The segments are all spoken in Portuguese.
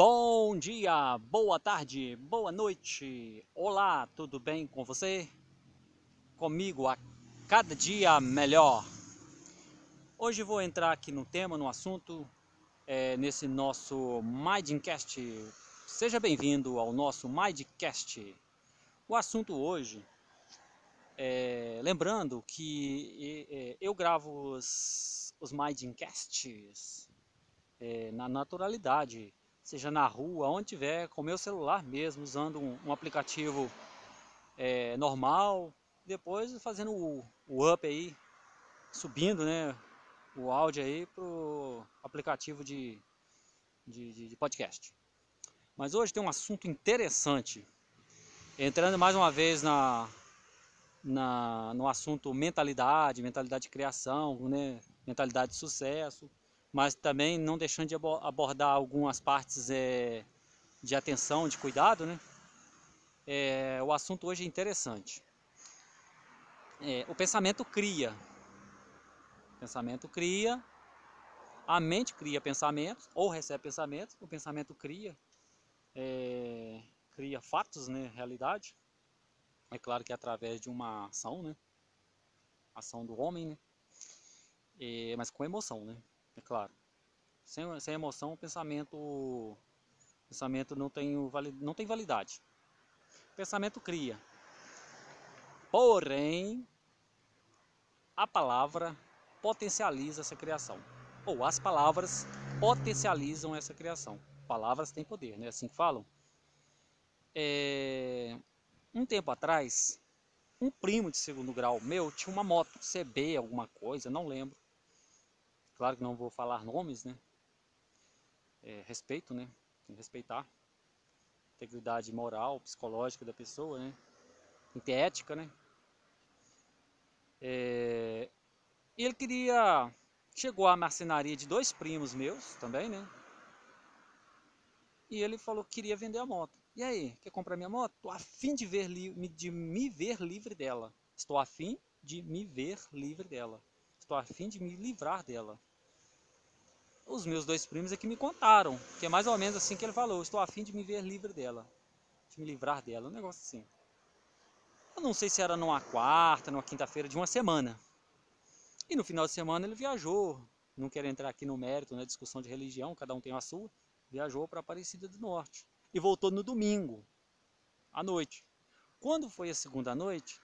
Bom dia, boa tarde, boa noite. Olá, tudo bem com você? Comigo a cada dia melhor. Hoje vou entrar aqui no tema, no assunto, é, nesse nosso Mindcast. Seja bem-vindo ao nosso Mindcast. O assunto hoje, é, lembrando que é, eu gravo os, os Mindcasts é, na naturalidade seja na rua, onde tiver, com meu celular mesmo, usando um, um aplicativo é, normal, depois fazendo o, o up aí, subindo né, o áudio aí pro aplicativo de, de, de podcast. Mas hoje tem um assunto interessante, entrando mais uma vez na, na, no assunto mentalidade, mentalidade de criação, né, mentalidade de sucesso mas também não deixando de abordar algumas partes é, de atenção, de cuidado, né? É, o assunto hoje é interessante. É, o pensamento cria. O pensamento cria. A mente cria pensamentos, ou recebe pensamentos. O pensamento cria. É, cria fatos, né? Realidade. É claro que é através de uma ação, né? Ação do homem, né? Mas com emoção, né? É claro. Sem, sem emoção, o pensamento, pensamento não tem, não tem validade. O pensamento cria. Porém, a palavra potencializa essa criação. Ou as palavras potencializam essa criação. Palavras têm poder, né? Assim que falam. É... Um tempo atrás, um primo de segundo grau meu tinha uma moto CB, alguma coisa, não lembro. Claro que não vou falar nomes, né? É, respeito, né? Tem que respeitar. Integridade moral, psicológica da pessoa, né? Tem que ter ética, né? É, ele queria... Chegou à marcenaria de dois primos meus também, né? E ele falou que queria vender a moto. E aí, quer comprar minha moto? Estou afim de, de me ver livre dela. Estou afim de me ver livre dela. Estou afim de me livrar dela. Os meus dois primos é que me contaram, que é mais ou menos assim que ele falou, estou afim de me ver livre dela, de me livrar dela, um negócio assim. Eu não sei se era numa quarta, numa quinta-feira de uma semana. E no final de semana ele viajou, não quero entrar aqui no mérito, na discussão de religião, cada um tem a sua, viajou para Aparecida do Norte. E voltou no domingo, à noite. Quando foi a segunda noite,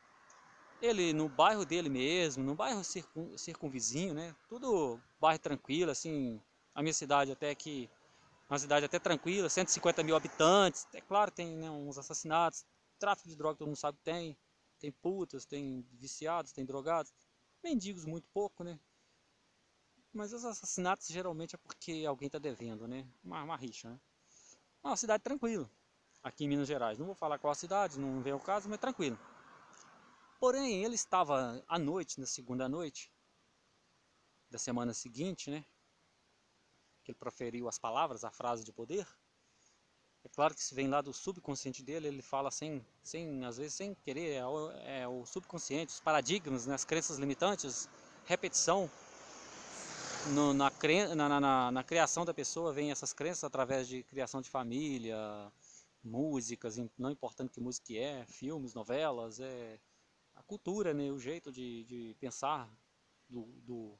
ele no bairro dele mesmo, no bairro circun, circunvizinho, né? Tudo bairro tranquilo, assim, a minha cidade até que uma cidade até tranquila, 150 mil habitantes. É claro, tem né, uns assassinatos, tráfico de droga todo mundo sabe que tem. Tem putas, tem viciados, tem drogados. Mendigos muito pouco, né? Mas os assassinatos geralmente é porque alguém está devendo, né? Uma, uma rixa, né? É uma cidade tranquila, aqui em Minas Gerais. Não vou falar qual a cidade, não vem o caso, mas tranquilo. Porém, ele estava à noite, na segunda noite da semana seguinte, né? Que ele proferiu as palavras, a frase de poder. É claro que isso vem lá do subconsciente dele, ele fala sem, sem às vezes sem querer, é o, é o subconsciente, os paradigmas, né, as crenças limitantes, repetição. No, na, na, na, na, criação da pessoa vem essas crenças através de criação de família, músicas, não importando que música é, filmes, novelas, é a cultura, né, o jeito de, de pensar do, do,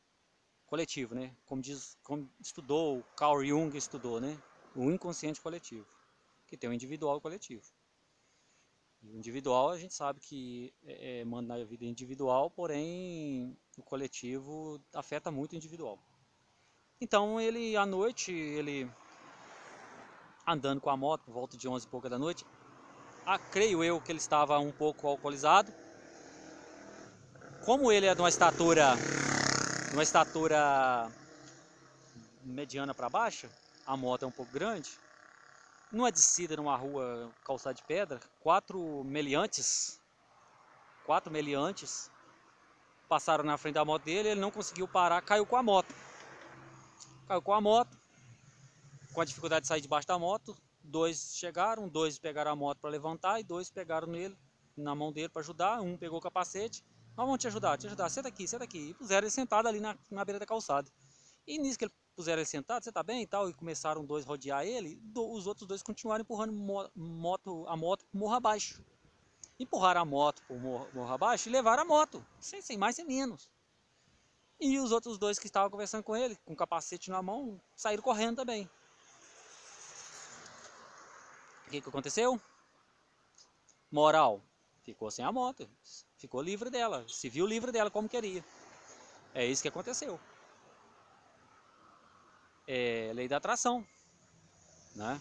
coletivo, né? Como diz, como estudou Carl Jung estudou, né? O inconsciente coletivo, que tem o individual e o coletivo. E o individual a gente sabe que é, é, manda na vida individual, porém o coletivo afeta muito o individual. Então ele à noite ele andando com a moto por volta de 11 e pouca da noite, ah, creio eu que ele estava um pouco alcoolizado. Como ele é de uma estatura uma estatura mediana para baixa, a moto é um pouco grande, numa descida numa rua calçada de pedra, quatro meliantes, quatro meliantes passaram na frente da moto dele, ele não conseguiu parar, caiu com a moto. Caiu com a moto, com a dificuldade de sair debaixo da moto, dois chegaram, dois pegaram a moto para levantar e dois pegaram nele, na mão dele para ajudar, um pegou o capacete nós vamos te ajudar, te ajudar, senta aqui, senta aqui. E puseram ele sentado ali na, na beira da calçada. E nisso que ele puseram ele sentado, você tá bem e tal, e começaram dois rodear ele, do, os outros dois continuaram empurrando moto, a moto por morro abaixo. Empurraram a moto por morro, morro abaixo e levaram a moto, sem, sem mais sem menos. E os outros dois que estavam conversando com ele, com o capacete na mão, saíram correndo também. O que, que aconteceu? Moral, ficou sem a moto, ficou livre dela, se viu livre dela como queria. É isso que aconteceu. É lei da atração, né?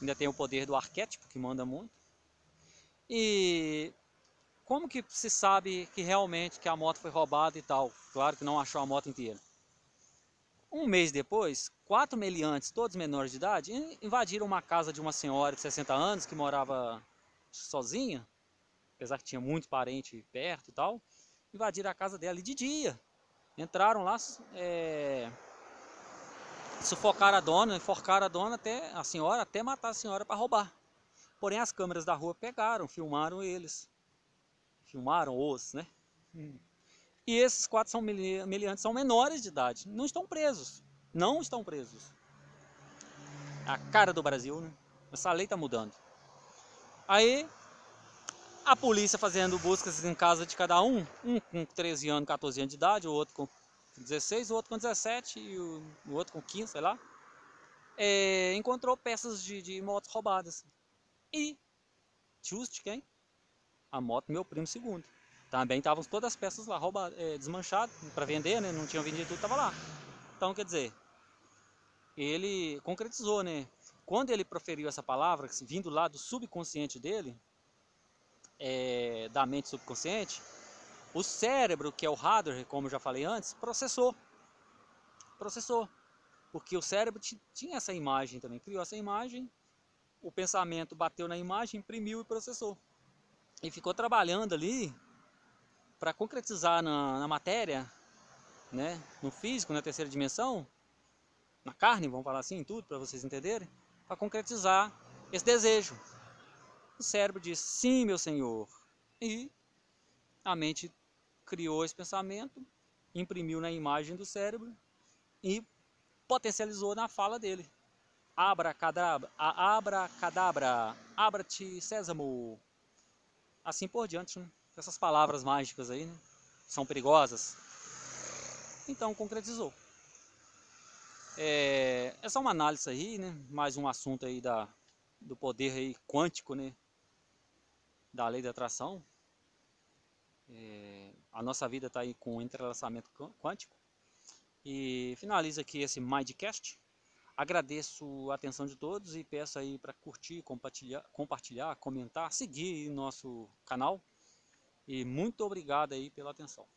Ainda tem o poder do arquétipo que manda muito. E como que se sabe que realmente que a moto foi roubada e tal? Claro que não achou a moto inteira. Um mês depois, quatro meliantes, todos menores de idade, invadiram uma casa de uma senhora de 60 anos que morava sozinha, apesar que tinha muito parente perto e tal. Invadiram a casa dela de dia. Entraram lá, é, sufocaram a dona, enforcaram a dona até a senhora, até matar a senhora para roubar. Porém, as câmeras da rua pegaram, filmaram eles. Filmaram os, né? Hum. E esses quatro são meliantes, são menores de idade, não estão presos. Não estão presos. A cara do Brasil, né? Essa lei está mudando. Aí, a polícia fazendo buscas em casa de cada um, um com 13 anos, 14 anos de idade, o outro com 16, o outro com 17 e o, o outro com 15, sei lá. É, encontrou peças de, de motos roubadas. E, just quem? A moto meu primo segundo. Também estavam todas as peças lá roubadas, é, desmanchadas para vender, né? Não tinham vendido tudo, estava lá. Então, quer dizer, ele concretizou, né? Quando ele proferiu essa palavra, vindo lá do subconsciente dele, é, da mente subconsciente, o cérebro, que é o hardware, como já falei antes, processou. Processou. Porque o cérebro tinha essa imagem também, criou essa imagem, o pensamento bateu na imagem, imprimiu e processou. E ficou trabalhando ali para concretizar na, na, matéria, né, no físico, na terceira dimensão, na carne, vamos falar assim, tudo para vocês entenderem, para concretizar esse desejo. O cérebro diz: "Sim, meu Senhor". E a mente criou esse pensamento, imprimiu na imagem do cérebro e potencializou na fala dele. Abracadabra, abracadabra, abra-te sésamo. Assim por diante, né? essas palavras mágicas aí, né? São perigosas. Então concretizou. É, essa é uma análise aí, né? Mais um assunto aí da, do poder aí quântico, né? Da lei da atração. É, a nossa vida está aí com entrelaçamento quântico. E finaliza aqui esse Mindcast. Agradeço a atenção de todos e peço aí para curtir, compartilhar, compartilhar, comentar, seguir nosso canal. E muito obrigado aí pela atenção.